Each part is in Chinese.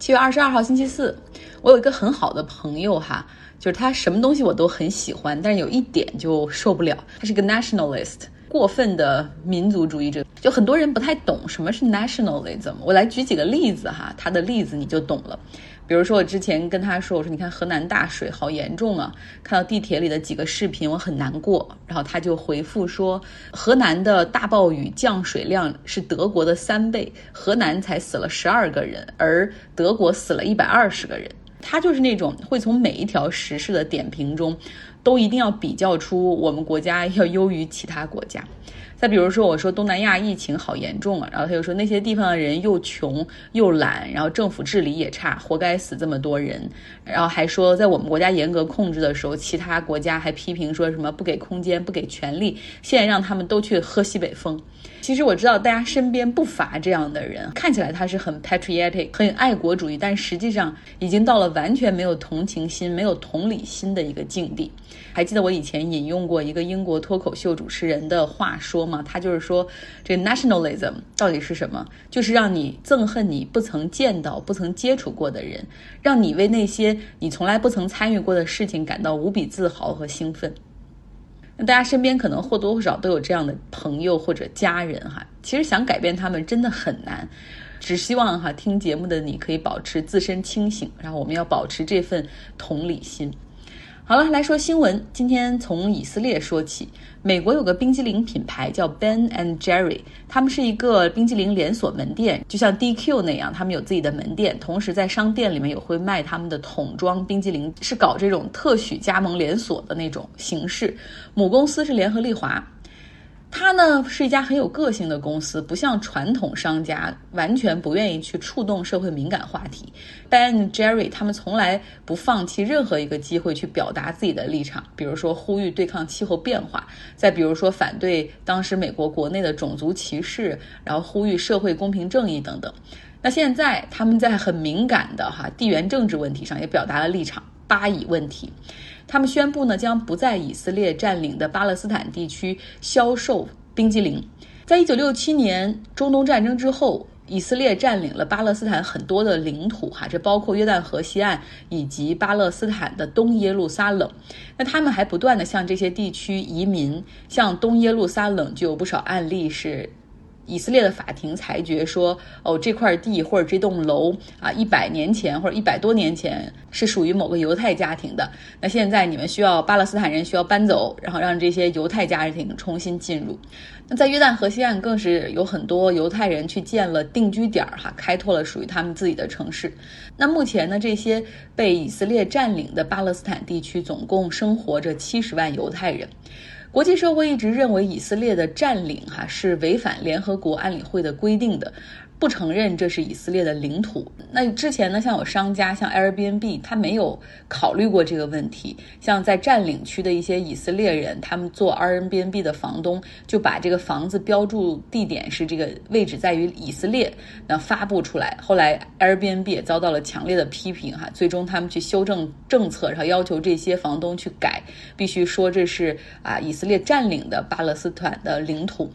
七月二十二号星期四，我有一个很好的朋友哈，就是他什么东西我都很喜欢，但是有一点就受不了，他是个 nationalist，过分的民族主义者。就很多人不太懂什么是 nationalism，我来举几个例子哈，他的例子你就懂了。比如说，我之前跟他说，我说你看河南大水好严重啊，看到地铁里的几个视频，我很难过。然后他就回复说，河南的大暴雨降水量是德国的三倍，河南才死了十二个人，而德国死了一百二十个人。他就是那种会从每一条时事的点评中，都一定要比较出我们国家要优于其他国家。再比如说，我说东南亚疫情好严重啊，然后他又说那些地方的人又穷又懒，然后政府治理也差，活该死这么多人。然后还说在我们国家严格控制的时候，其他国家还批评说什么不给空间、不给权利，现在让他们都去喝西北风。其实我知道大家身边不乏这样的人，看起来他是很 patriotic、很爱国主义，但实际上已经到了完全没有同情心、没有同理心的一个境地。还记得我以前引用过一个英国脱口秀主持人的话说吗？他就是说，这 nationalism 到底是什么？就是让你憎恨你不曾见到、不曾接触过的人，让你为那些你从来不曾参与过的事情感到无比自豪和兴奋。那大家身边可能或多或少都有这样的朋友或者家人哈，其实想改变他们真的很难，只希望哈听节目的你可以保持自身清醒，然后我们要保持这份同理心。好了，来说新闻。今天从以色列说起。美国有个冰激凌品牌叫 Ben and Jerry，他们是一个冰激凌连锁门店，就像 DQ 那样，他们有自己的门店，同时在商店里面也会卖他们的桶装冰激凌，是搞这种特许加盟连锁的那种形式。母公司是联合利华。它呢是一家很有个性的公司，不像传统商家完全不愿意去触动社会敏感话题。Ben Jerry 他们从来不放弃任何一个机会去表达自己的立场，比如说呼吁对抗气候变化，再比如说反对当时美国国内的种族歧视，然后呼吁社会公平正义等等。那现在他们在很敏感的哈地缘政治问题上也表达了立场，巴以问题。他们宣布呢，将不在以色列占领的巴勒斯坦地区销售冰激凌。在一九六七年中东战争之后，以色列占领了巴勒斯坦很多的领土，哈，这包括约旦河西岸以及巴勒斯坦的东耶路撒冷。那他们还不断的向这些地区移民，像东耶路撒冷就有不少案例是。以色列的法庭裁决说，哦，这块地或者这栋楼啊，一百年前或者一百多年前是属于某个犹太家庭的。那现在你们需要巴勒斯坦人需要搬走，然后让这些犹太家庭重新进入。那在约旦河西岸更是有很多犹太人去建了定居点儿，哈，开拓了属于他们自己的城市。那目前呢，这些被以色列占领的巴勒斯坦地区总共生活着七十万犹太人。国际社会一直认为以色列的占领哈是违反联合国安理会的规定的。不承认这是以色列的领土。那之前呢，像有商家，像 Airbnb，他没有考虑过这个问题。像在占领区的一些以色列人，他们做 Airbnb 的房东，就把这个房子标注地点是这个位置在于以色列，那发布出来。后来 Airbnb 也遭到了强烈的批评，哈，最终他们去修正政策，然后要求这些房东去改，必须说这是啊以色列占领的巴勒斯坦的领土。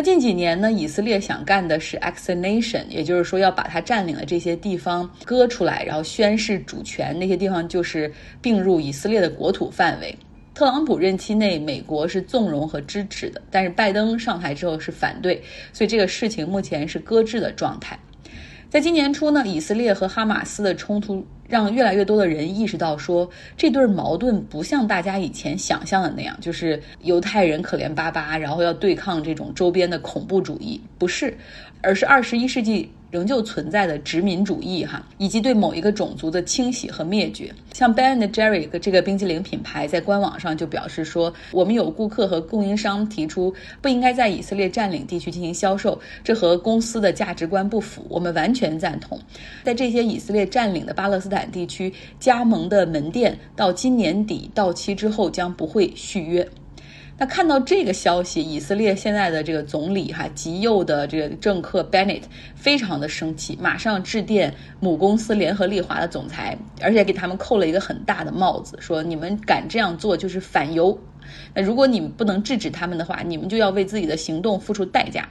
那近几年呢，以色列想干的是 exonation，也就是说要把它占领的这些地方割出来，然后宣示主权，那些地方就是并入以色列的国土范围。特朗普任期内，美国是纵容和支持的，但是拜登上台之后是反对，所以这个事情目前是搁置的状态。在今年初呢，以色列和哈马斯的冲突让越来越多的人意识到，说这对矛盾不像大家以前想象的那样，就是犹太人可怜巴巴，然后要对抗这种周边的恐怖主义，不是，而是二十一世纪。仍旧存在的殖民主义，哈，以及对某一个种族的清洗和灭绝。像 Ben and Jerry 这个冰淇淋品牌在官网上就表示说，我们有顾客和供应商提出不应该在以色列占领地区进行销售，这和公司的价值观不符。我们完全赞同，在这些以色列占领的巴勒斯坦地区加盟的门店到今年底到期之后将不会续约。那看到这个消息，以色列现在的这个总理哈极右的这个政客 Bennett 非常的生气，马上致电母公司联合利华的总裁，而且给他们扣了一个很大的帽子，说你们敢这样做就是反犹。那如果你们不能制止他们的话，你们就要为自己的行动付出代价。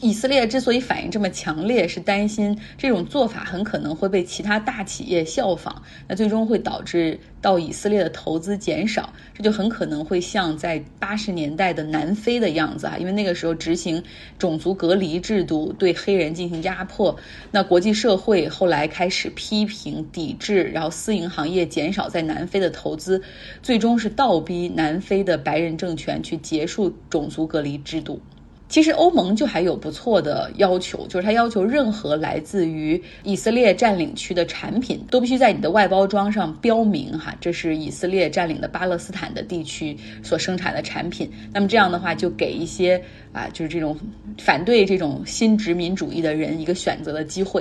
以色列之所以反应这么强烈，是担心这种做法很可能会被其他大企业效仿，那最终会导致到以色列的投资减少，这就很可能会像在八十年代的南非的样子啊，因为那个时候执行种族隔离制度，对黑人进行压迫，那国际社会后来开始批评抵制，然后私营行业减少在南非的投资，最终是倒逼南非的白人政权去结束种族隔离制度。其实欧盟就还有不错的要求，就是它要求任何来自于以色列占领区的产品都必须在你的外包装上标明哈，这是以色列占领的巴勒斯坦的地区所生产的产品。那么这样的话，就给一些啊，就是这种反对这种新殖民主义的人一个选择的机会。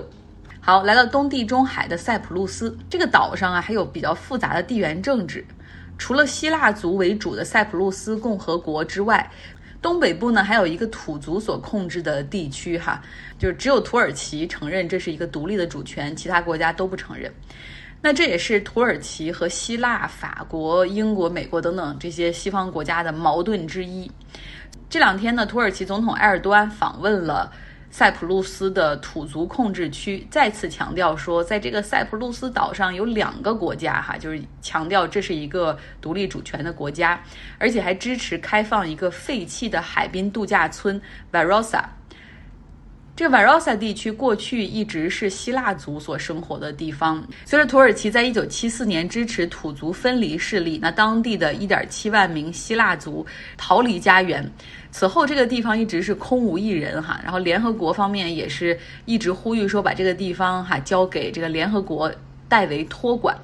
好，来到东地中海的塞浦路斯这个岛上啊，还有比较复杂的地缘政治，除了希腊族为主的塞浦路斯共和国之外。东北部呢，还有一个土族所控制的地区，哈，就是只有土耳其承认这是一个独立的主权，其他国家都不承认。那这也是土耳其和希腊、法国、英国、美国等等这些西方国家的矛盾之一。这两天呢，土耳其总统埃尔多安访问了。塞浦路斯的土族控制区再次强调说，在这个塞浦路斯岛上有两个国家，哈，就是强调这是一个独立主权的国家，而且还支持开放一个废弃的海滨度假村 Varosa。这个 Varosa 地区过去一直是希腊族所生活的地方。随着土耳其在一九七四年支持土族分离势力，那当地的一点七万名希腊族逃离家园。此后，这个地方一直是空无一人哈。然后，联合国方面也是一直呼吁说，把这个地方哈交给这个联合国代为托管。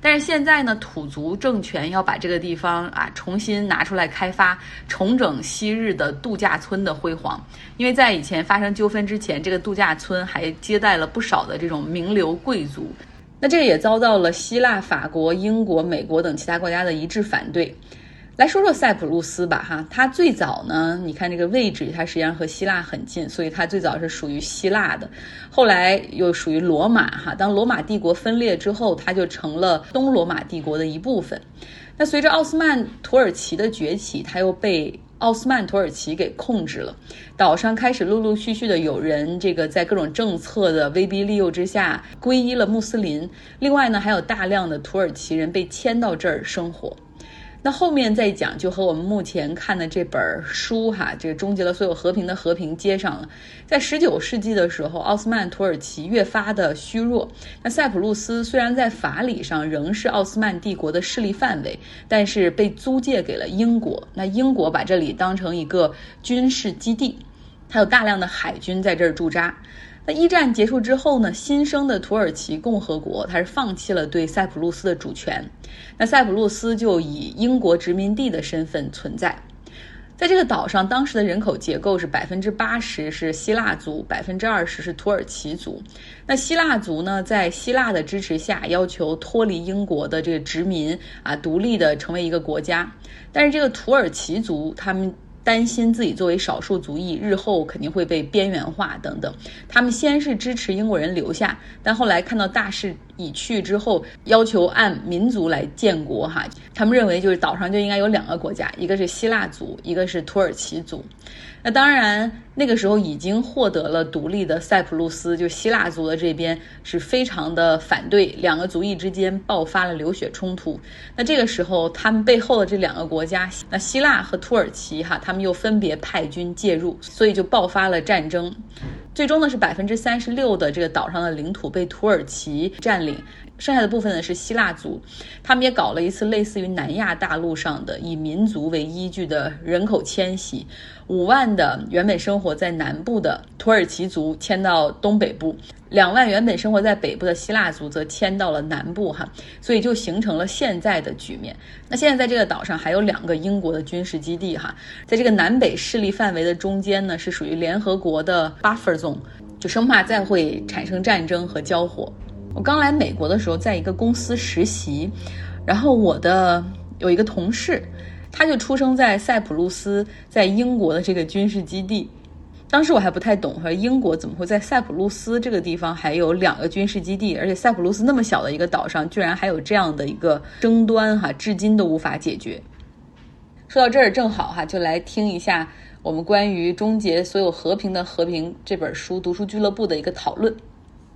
但是现在呢，土族政权要把这个地方啊重新拿出来开发，重整昔日的度假村的辉煌。因为在以前发生纠纷之前，这个度假村还接待了不少的这种名流贵族。那这也遭到了希腊、法国、英国、美国等其他国家的一致反对。来说说塞浦路斯吧，哈，它最早呢，你看这个位置，它实际上和希腊很近，所以它最早是属于希腊的，后来又属于罗马，哈，当罗马帝国分裂之后，它就成了东罗马帝国的一部分。那随着奥斯曼土耳其的崛起，它又被奥斯曼土耳其给控制了，岛上开始陆陆续续的有人这个在各种政策的威逼利诱之下皈依了穆斯林，另外呢，还有大量的土耳其人被迁到这儿生活。那后面再讲，就和我们目前看的这本书哈，这个终结了所有和平的和平接上了。在十九世纪的时候，奥斯曼土耳其越发的虚弱。那塞浦路斯虽然在法理上仍是奥斯曼帝国的势力范围，但是被租借给了英国。那英国把这里当成一个军事基地，它有大量的海军在这儿驻扎。那一战结束之后呢？新生的土耳其共和国，它是放弃了对塞浦路斯的主权，那塞浦路斯就以英国殖民地的身份存在。在这个岛上，当时的人口结构是百分之八十是希腊族，百分之二十是土耳其族。那希腊族呢，在希腊的支持下，要求脱离英国的这个殖民啊，独立的成为一个国家。但是这个土耳其族，他们。担心自己作为少数族裔，日后肯定会被边缘化等等。他们先是支持英国人留下，但后来看到大势已去之后，要求按民族来建国。哈，他们认为就是岛上就应该有两个国家，一个是希腊族，一个是土耳其族。那当然，那个时候已经获得了独立的塞浦路斯，就希腊族的这边是非常的反对，两个族裔之间爆发了流血冲突。那这个时候，他们背后的这两个国家，那希腊和土耳其，哈，他们又分别派军介入，所以就爆发了战争。最终呢，是百分之三十六的这个岛上的领土被土耳其占领。剩下的部分呢是希腊族，他们也搞了一次类似于南亚大陆上的以民族为依据的人口迁徙，五万的原本生活在南部的土耳其族迁到东北部，两万原本生活在北部的希腊族则迁到了南部，哈，所以就形成了现在的局面。那现在在这个岛上还有两个英国的军事基地，哈，在这个南北势力范围的中间呢，是属于联合国的 buffer zone，就生怕再会产生战争和交火。我刚来美国的时候，在一个公司实习，然后我的有一个同事，他就出生在塞浦路斯，在英国的这个军事基地。当时我还不太懂，说英国怎么会在塞浦路斯这个地方还有两个军事基地，而且塞浦路斯那么小的一个岛上，居然还有这样的一个争端，哈，至今都无法解决。说到这儿，正好哈，就来听一下我们关于终结所有和平的和平这本书读书俱乐部的一个讨论。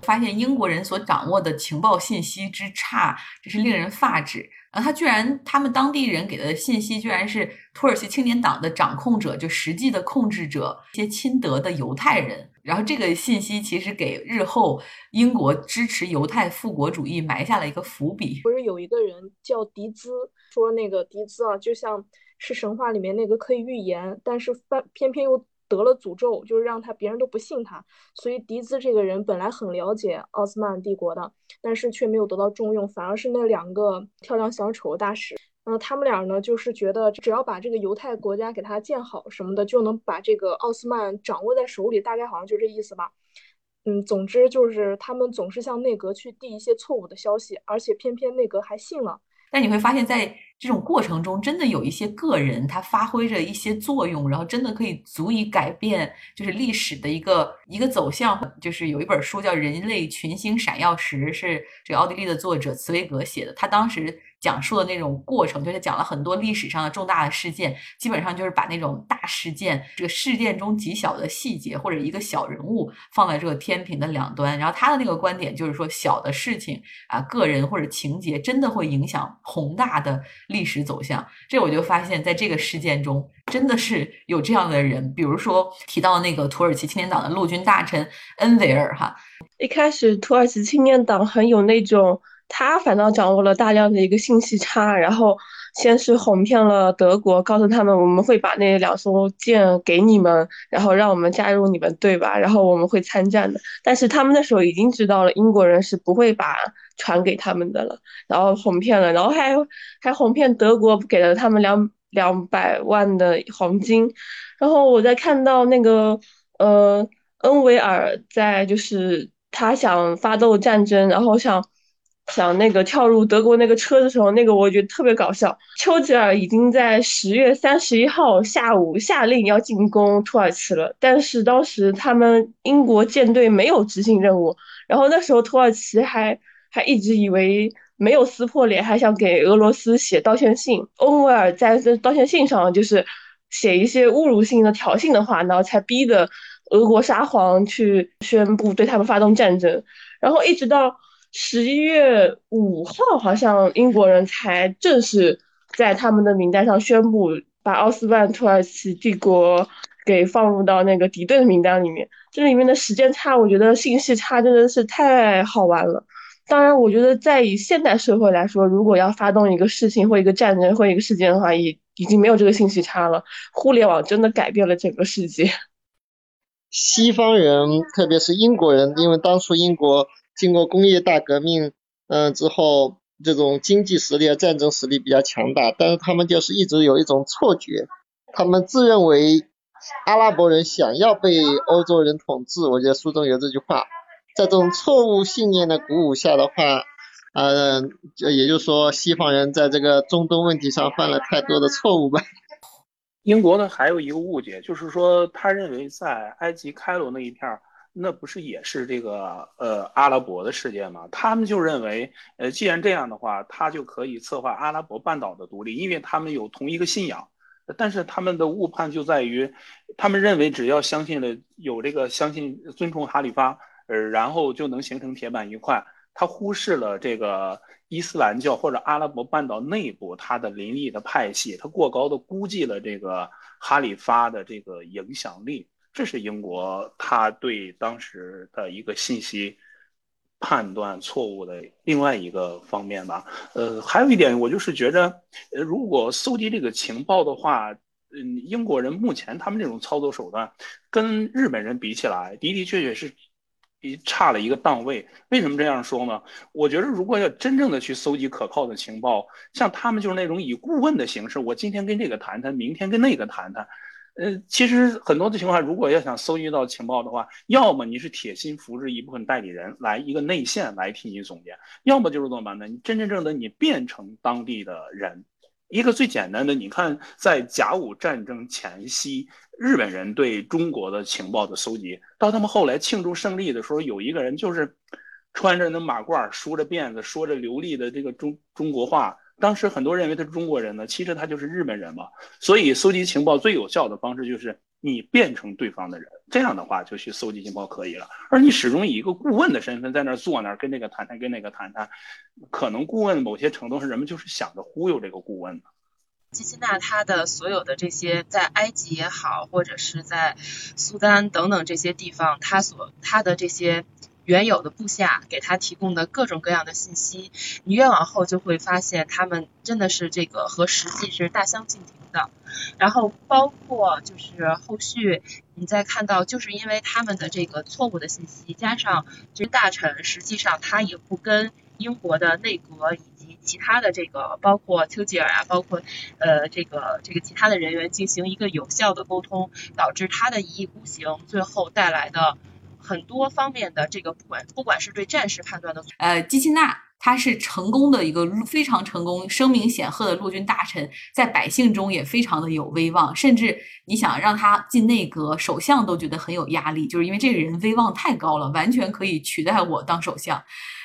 发现英国人所掌握的情报信息之差，这是令人发指。啊，他居然，他们当地人给的信息居然是土耳其青年党的掌控者，就实际的控制者，一些亲德的犹太人。然后这个信息其实给日后英国支持犹太复国主义埋下了一个伏笔。不是有一个人叫迪兹，说那个迪兹啊，就像是神话里面那个可以预言，但是偏偏偏又。得了诅咒，就是让他别人都不信他，所以迪兹这个人本来很了解奥斯曼帝国的，但是却没有得到重用，反而是那两个跳梁小丑大使，嗯，他们俩呢就是觉得只要把这个犹太国家给他建好什么的，就能把这个奥斯曼掌握在手里，大概好像就这意思吧。嗯，总之就是他们总是向内阁去递一些错误的消息，而且偏偏内阁还信了。但你会发现在。这种过程中，真的有一些个人，他发挥着一些作用，然后真的可以足以改变，就是历史的一个一个走向。就是有一本书叫《人类群星闪耀时》，是这个奥地利的作者茨威格写的。他当时讲述的那种过程，就是讲了很多历史上的重大的事件，基本上就是把那种大事件，这个事件中极小的细节或者一个小人物放在这个天平的两端。然后他的那个观点就是说，小的事情啊，个人或者情节，真的会影响宏大的。历史走向，这我就发现，在这个事件中，真的是有这样的人，比如说提到那个土耳其青年党的陆军大臣恩维尔哈。一开始，土耳其青年党很有那种，他反倒掌握了大量的一个信息差，然后先是哄骗了德国，告诉他们我们会把那两艘舰给你们，然后让我们加入你们队吧，然后我们会参战的。但是他们那时候已经知道了，英国人是不会把。船给他们的了，然后哄骗了，然后还还哄骗德国给了他们两两百万的黄金，然后我在看到那个呃恩维尔在就是他想发动战争，然后想想那个跳入德国那个车的时候，那个我觉得特别搞笑。丘吉尔已经在十月三十一号下午下令要进攻土耳其了，但是当时他们英国舰队没有执行任务，然后那时候土耳其还。还一直以为没有撕破脸，还想给俄罗斯写道歉信。欧维尔在这道歉信上就是写一些侮辱性的挑衅的话，然后才逼的俄国沙皇去宣布对他们发动战争。然后一直到十一月五号，好像英国人才正式在他们的名单上宣布把奥斯曼土耳其帝国给放入到那个敌对的名单里面。这里面的时间差，我觉得信息差真的是太好玩了。当然，我觉得在以现代社会来说，如果要发动一个事情或一个战争或一个事件的话，已已经没有这个信息差了。互联网真的改变了整个世界。西方人，特别是英国人，因为当初英国经过工业大革命，嗯之后，这种经济实力和战争实力比较强大，但是他们就是一直有一种错觉，他们自认为阿拉伯人想要被欧洲人统治。我觉得书中有这句话。在这种错误信念的鼓舞下的话，呃，也就是说，西方人在这个中东问题上犯了太多的错误吧。英国呢，还有一个误解，就是说，他认为在埃及开罗那一片儿，那不是也是这个呃阿拉伯的世界吗？他们就认为，呃，既然这样的话，他就可以策划阿拉伯半岛的独立，因为他们有同一个信仰。但是他们的误判就在于，他们认为只要相信了有这个相信尊崇哈里发。呃，然后就能形成铁板一块。他忽视了这个伊斯兰教或者阿拉伯半岛内部它的林立的派系，他过高的估计了这个哈里发的这个影响力。这是英国他对当时的一个信息判断错误的另外一个方面吧。呃，还有一点，我就是觉着，如果搜集这个情报的话，嗯，英国人目前他们这种操作手段跟日本人比起来，的的确确是。一差了一个档位，为什么这样说呢？我觉得如果要真正的去搜集可靠的情报，像他们就是那种以顾问的形式，我今天跟这个谈谈，明天跟那个谈谈。呃，其实很多的情况下，如果要想搜集到情报的话，要么你是铁心扶持一部分代理人来一个内线来替你总结，要么就是怎么办呢？你真真正的你变成当地的人。一个最简单的，你看在甲午战争前夕。日本人对中国的情报的搜集，到他们后来庆祝胜利的时候，有一个人就是穿着那马褂，梳着辫子，说着流利的这个中中国话。当时很多认为他是中国人呢，其实他就是日本人嘛。所以搜集情报最有效的方式就是你变成对方的人，这样的话就去搜集情报可以了。而你始终以一个顾问的身份在那儿坐那儿跟这个谈谈，跟那个谈谈，可能顾问某些程度上人们就是想着忽悠这个顾问的。基辛纳他的所有的这些在埃及也好，或者是在苏丹等等这些地方，他所他的这些原有的部下给他提供的各种各样的信息，你越往后就会发现他们真的是这个和实际是大相径庭的。然后包括就是后续你再看到，就是因为他们的这个错误的信息，加上这大臣实际上他也不跟英国的内阁以及。其他的这个包括丘吉尔啊，包括呃这个这个其他的人员进行一个有效的沟通，导致他的一意孤行，最后带来的很多方面的这个不管不管是对战事判断的，呃基辛纳他是成功的一个非常成功、声名显赫的陆军大臣，在百姓中也非常的有威望，甚至你想让他进内阁，首相都觉得很有压力，就是因为这个人威望太高了，完全可以取代我当首相。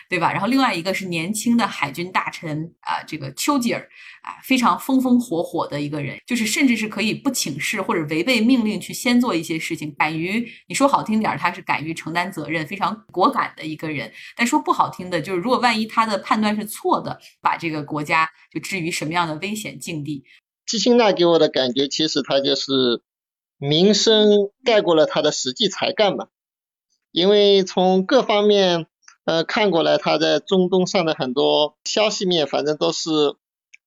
对吧？然后另外一个是年轻的海军大臣啊，这个丘吉尔啊，非常风风火火的一个人，就是甚至是可以不请示或者违背命令去先做一些事情，敢于你说好听点儿，他是敢于承担责任，非常果敢的一个人。但说不好听的，就是如果万一他的判断是错的，把这个国家就置于什么样的危险境地？基辛纳给我的感觉，其实他就是名声盖过了他的实际才干嘛，因为从各方面。呃，看过来他在中东上的很多消息面，反正都是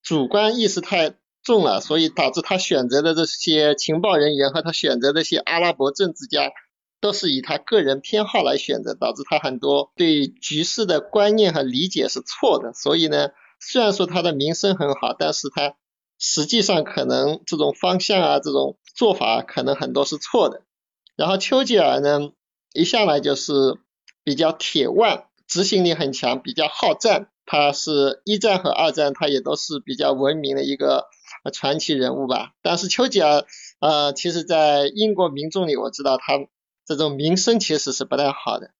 主观意识太重了，所以导致他选择的这些情报人员和他选择的这些阿拉伯政治家，都是以他个人偏好来选择，导致他很多对局势的观念和理解是错的。所以呢，虽然说他的名声很好，但是他实际上可能这种方向啊，这种做法可能很多是错的。然后丘吉尔呢，一向来就是比较铁腕。执行力很强，比较好战。他是一战和二战，他也都是比较闻名的一个传奇人物吧。但是丘吉尔，呃，其实，在英国民众里，我知道他这种名声其实是不太好的。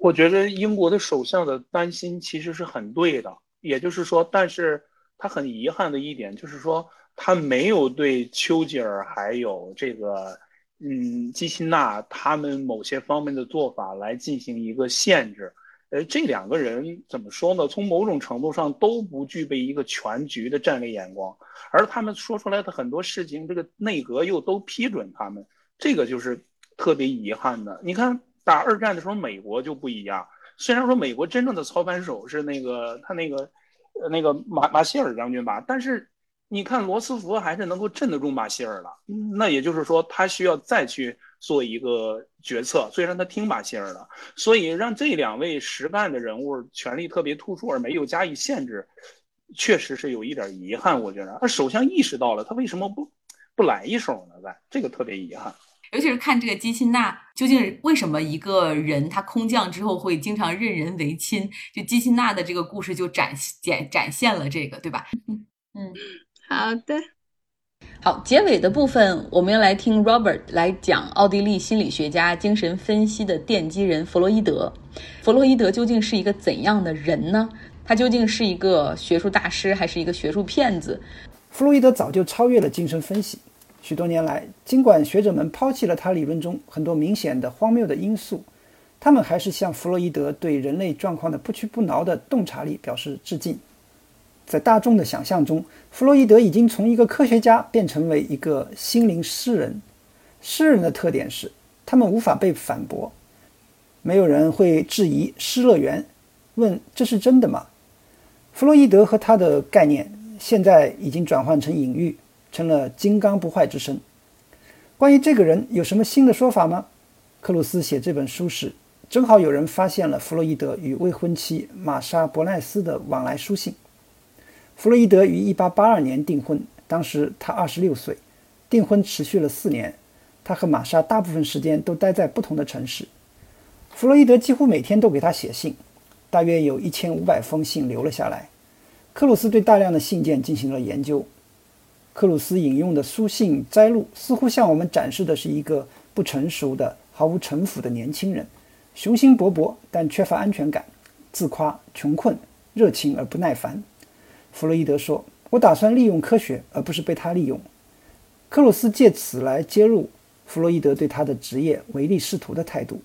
我觉得英国的首相的担心其实是很对的，也就是说，但是他很遗憾的一点就是说，他没有对丘吉尔还有这个，嗯，基辛纳他们某些方面的做法来进行一个限制。呃，这两个人怎么说呢？从某种程度上都不具备一个全局的战略眼光，而他们说出来的很多事情，这个内阁又都批准他们，这个就是特别遗憾的。你看打二战的时候，美国就不一样。虽然说美国真正的操盘手是那个他那个那个马马歇尔将军吧，但是你看罗斯福还是能够镇得住马歇尔的。那也就是说，他需要再去。做一个决策，虽然他听马歇尔的，所以让这两位实干的人物权力特别突出而没有加以限制，确实是有一点遗憾。我觉得，而首相意识到了，他为什么不不来一手呢？在这个特别遗憾。尤其是看这个基辛纳，究竟为什么一个人他空降之后会经常任人唯亲？就基辛纳的这个故事就展展展现了这个，对吧？嗯，好的。好，结尾的部分我们要来听 Robert 来讲奥地利心理学家、精神分析的奠基人弗洛伊德。弗洛伊德究竟是一个怎样的人呢？他究竟是一个学术大师，还是一个学术骗子？弗洛伊德早就超越了精神分析。许多年来，尽管学者们抛弃了他理论中很多明显的荒谬的因素，他们还是向弗洛伊德对人类状况的不屈不挠的洞察力表示致敬。在大众的想象中，弗洛伊德已经从一个科学家变成为一个心灵诗人。诗人的特点是，他们无法被反驳，没有人会质疑诗乐园，问这是真的吗？弗洛伊德和他的概念现在已经转换成隐喻，成了金刚不坏之身。关于这个人有什么新的说法吗？克鲁斯写这本书时，正好有人发现了弗洛伊德与未婚妻玛莎·伯奈斯的往来书信。弗洛伊德于1882年订婚，当时他26岁。订婚持续了四年，他和玛莎大部分时间都待在不同的城市。弗洛伊德几乎每天都给他写信，大约有一千五百封信留了下来。克鲁斯对大量的信件进行了研究。克鲁斯引用的书信摘录似乎向我们展示的是一个不成熟的、毫无城府的年轻人，雄心勃勃但缺乏安全感，自夸穷困，热情而不耐烦。弗洛伊德说：“我打算利用科学，而不是被他利用。”克鲁斯借此来揭露弗洛伊德对他的职业唯利是图的态度。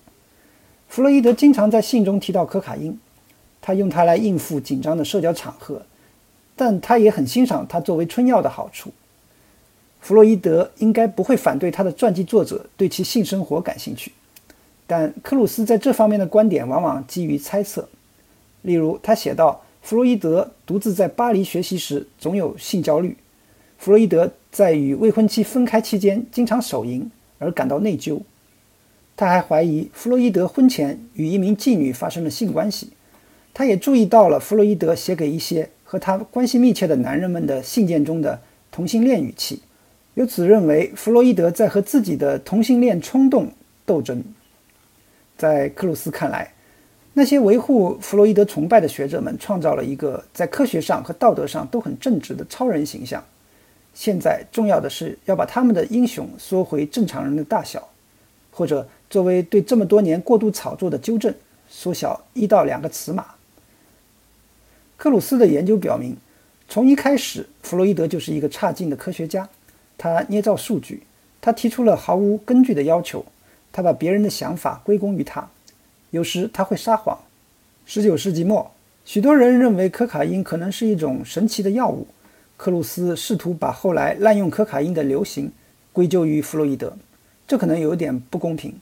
弗洛伊德经常在信中提到可卡因，他用它来应付紧张的社交场合，但他也很欣赏它作为春药的好处。弗洛伊德应该不会反对他的传记作者对其性生活感兴趣，但克鲁斯在这方面的观点往往基于猜测。例如，他写道：弗洛伊德独自在巴黎学习时总有性焦虑。弗洛伊德在与未婚妻分开期间经常手淫而感到内疚。他还怀疑弗洛伊德婚前与一名妓女发生了性关系。他也注意到了弗洛伊德写给一些和他关系密切的男人们的信件中的同性恋语气，由此认为弗洛伊德在和自己的同性恋冲动斗争。在克鲁斯看来，那些维护弗洛伊德崇拜的学者们创造了一个在科学上和道德上都很正直的超人形象。现在重要的是要把他们的英雄缩回正常人的大小，或者作为对这么多年过度炒作的纠正，缩小一到两个尺码。克鲁斯的研究表明，从一开始，弗洛伊德就是一个差劲的科学家。他捏造数据，他提出了毫无根据的要求，他把别人的想法归功于他。有时他会撒谎。十九世纪末，许多人认为可卡因可能是一种神奇的药物。克鲁斯试图把后来滥用可卡因的流行归咎于弗洛伊德，这可能有点不公平。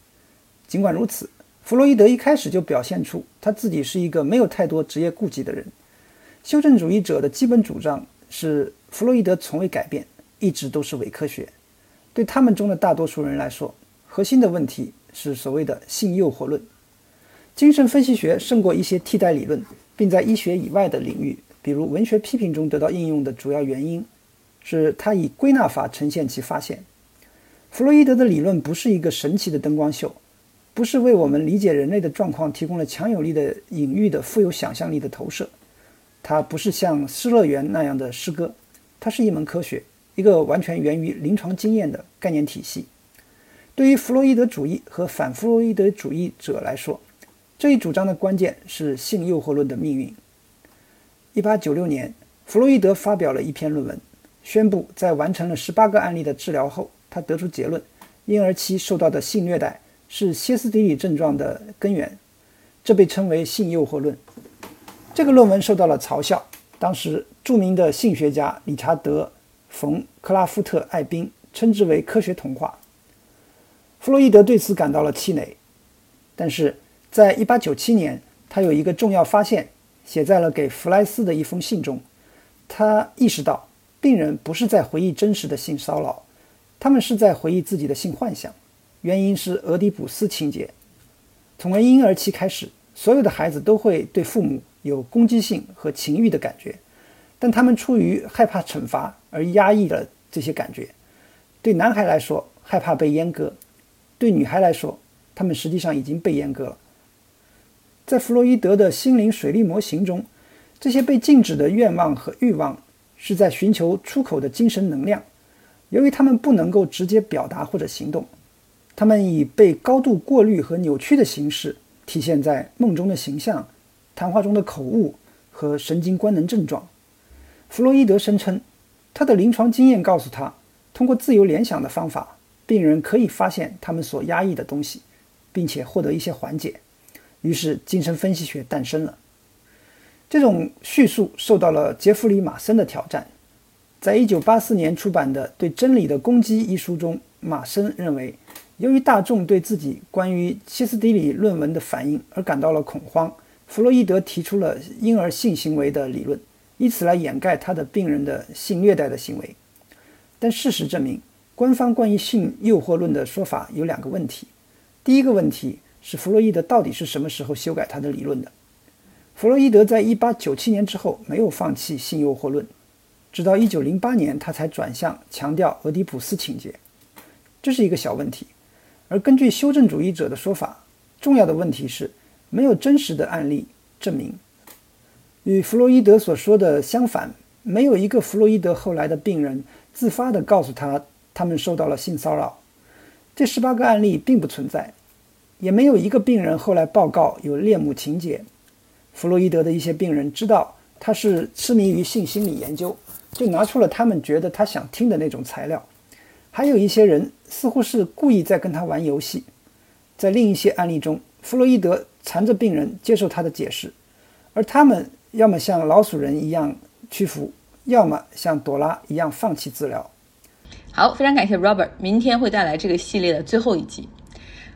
尽管如此，弗洛伊德一开始就表现出他自己是一个没有太多职业顾忌的人。修正主义者的基本主张是弗洛伊德从未改变，一直都是伪科学。对他们中的大多数人来说，核心的问题是所谓的性诱惑论。精神分析学胜过一些替代理论，并在医学以外的领域。比如文学批评中得到应用的主要原因，是他以归纳法呈现其发现。弗洛伊德的理论不是一个神奇的灯光秀，不是为我们理解人类的状况提供了强有力的隐喻的富有想象力的投射。它不是像《失乐园》那样的诗歌，它是一门科学，一个完全源于临床经验的概念体系。对于弗洛伊德主义和反弗洛伊德主义者来说，这一主张的关键是性诱惑论的命运。一八九六年，弗洛伊德发表了一篇论文，宣布在完成了十八个案例的治疗后，他得出结论：婴儿期受到的性虐待是歇斯底里症状的根源。这被称为性诱惑论。这个论文受到了嘲笑。当时，著名的性学家理查德·冯·克拉夫特·艾宾称之为科学童话。弗洛伊德对此感到了气馁。但是，在一八九七年，他有一个重要发现。写在了给弗莱斯的一封信中，他意识到病人不是在回忆真实的性骚扰，他们是在回忆自己的性幻想。原因是俄狄浦斯情节。从婴儿期开始，所有的孩子都会对父母有攻击性和情欲的感觉，但他们出于害怕惩罚而压抑了这些感觉。对男孩来说，害怕被阉割；对女孩来说，他们实际上已经被阉割了。在弗洛伊德的心灵水利模型中，这些被禁止的愿望和欲望是在寻求出口的精神能量。由于他们不能够直接表达或者行动，他们以被高度过滤和扭曲的形式体现在梦中的形象、谈话中的口误和神经官能症状。弗洛伊德声称，他的临床经验告诉他，通过自由联想的方法，病人可以发现他们所压抑的东西，并且获得一些缓解。于是，精神分析学诞生了。这种叙述受到了杰弗里·马森的挑战。在一九八四年出版的《对真理的攻击》一书中，马森认为，由于大众对自己关于歇斯底里论文的反应而感到了恐慌，弗洛伊德提出了婴儿性行为的理论，以此来掩盖他的病人的性虐待的行为。但事实证明，官方关于性诱惑论的说法有两个问题。第一个问题。是弗洛伊德到底是什么时候修改他的理论的？弗洛伊德在一八九七年之后没有放弃性诱惑论，直到一九零八年他才转向强调俄狄浦斯情节，这是一个小问题。而根据修正主义者的说法，重要的问题是没有真实的案例证明。与弗洛伊德所说的相反，没有一个弗洛伊德后来的病人自发地告诉他他们受到了性骚扰。这十八个案例并不存在。也没有一个病人后来报告有恋母情节。弗洛伊德的一些病人知道他是痴迷于性心理研究，就拿出了他们觉得他想听的那种材料。还有一些人似乎是故意在跟他玩游戏。在另一些案例中，弗洛伊德缠着病人接受他的解释，而他们要么像老鼠人一样屈服，要么像朵拉一样放弃治疗。好，非常感谢 Robert，明天会带来这个系列的最后一集。